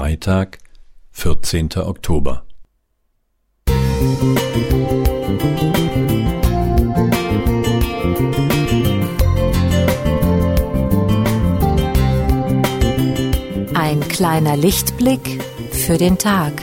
Freitag, 14. Oktober. Ein kleiner Lichtblick für den Tag.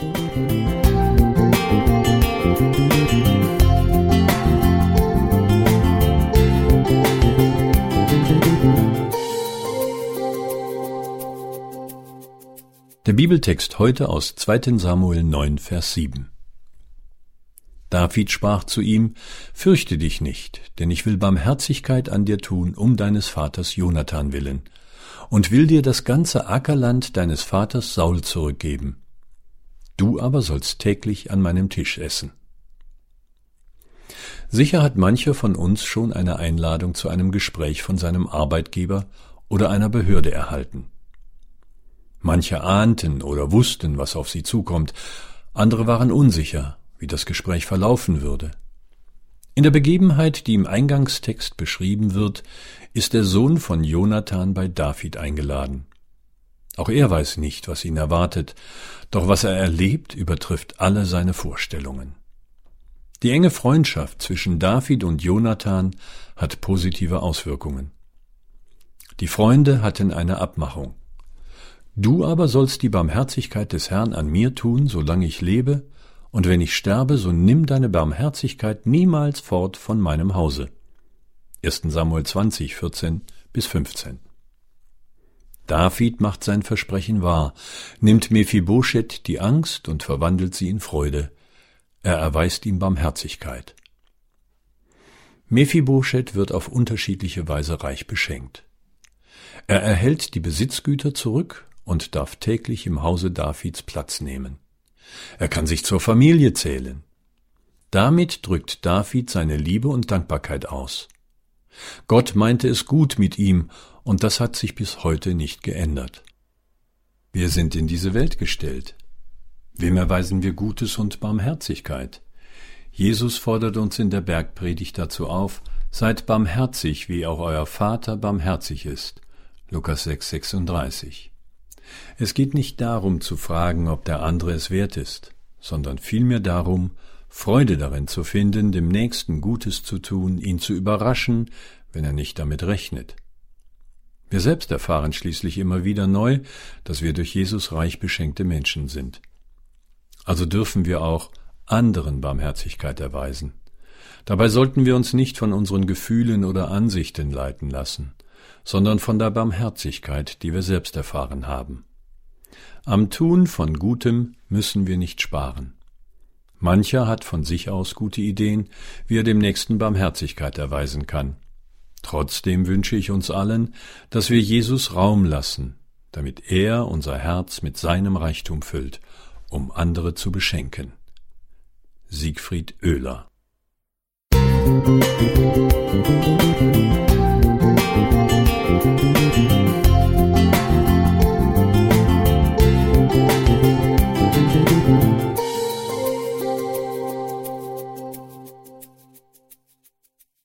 Der Bibeltext heute aus 2. Samuel 9, Vers 7. David sprach zu ihm, Fürchte dich nicht, denn ich will Barmherzigkeit an dir tun, um deines Vaters Jonathan willen, und will dir das ganze Ackerland deines Vaters Saul zurückgeben. Du aber sollst täglich an meinem Tisch essen. Sicher hat mancher von uns schon eine Einladung zu einem Gespräch von seinem Arbeitgeber oder einer Behörde erhalten. Manche ahnten oder wussten, was auf sie zukommt, andere waren unsicher, wie das Gespräch verlaufen würde. In der Begebenheit, die im Eingangstext beschrieben wird, ist der Sohn von Jonathan bei David eingeladen. Auch er weiß nicht, was ihn erwartet, doch was er erlebt, übertrifft alle seine Vorstellungen. Die enge Freundschaft zwischen David und Jonathan hat positive Auswirkungen. Die Freunde hatten eine Abmachung. Du aber sollst die Barmherzigkeit des Herrn an mir tun, solange ich lebe, und wenn ich sterbe, so nimm deine Barmherzigkeit niemals fort von meinem Hause. 1. Samuel 20, 14 bis 15. David macht sein Versprechen wahr, nimmt Mephibosheth die Angst und verwandelt sie in Freude. Er erweist ihm Barmherzigkeit. Mephibosheth wird auf unterschiedliche Weise reich beschenkt. Er erhält die Besitzgüter zurück und darf täglich im Hause Davids Platz nehmen. Er kann sich zur Familie zählen. Damit drückt David seine Liebe und Dankbarkeit aus. Gott meinte es gut mit ihm, und das hat sich bis heute nicht geändert. Wir sind in diese Welt gestellt. Wem erweisen wir Gutes und Barmherzigkeit? Jesus fordert uns in der Bergpredigt dazu auf, seid barmherzig, wie auch euer Vater barmherzig ist. Lukas 6, 36. Es geht nicht darum zu fragen, ob der andere es wert ist, sondern vielmehr darum, Freude darin zu finden, dem Nächsten Gutes zu tun, ihn zu überraschen, wenn er nicht damit rechnet. Wir selbst erfahren schließlich immer wieder neu, dass wir durch Jesus reich beschenkte Menschen sind. Also dürfen wir auch anderen Barmherzigkeit erweisen. Dabei sollten wir uns nicht von unseren Gefühlen oder Ansichten leiten lassen sondern von der Barmherzigkeit, die wir selbst erfahren haben. Am Tun von Gutem müssen wir nicht sparen. Mancher hat von sich aus gute Ideen, wie er dem Nächsten Barmherzigkeit erweisen kann. Trotzdem wünsche ich uns allen, dass wir Jesus Raum lassen, damit er unser Herz mit seinem Reichtum füllt, um andere zu beschenken. Siegfried Oehler Musik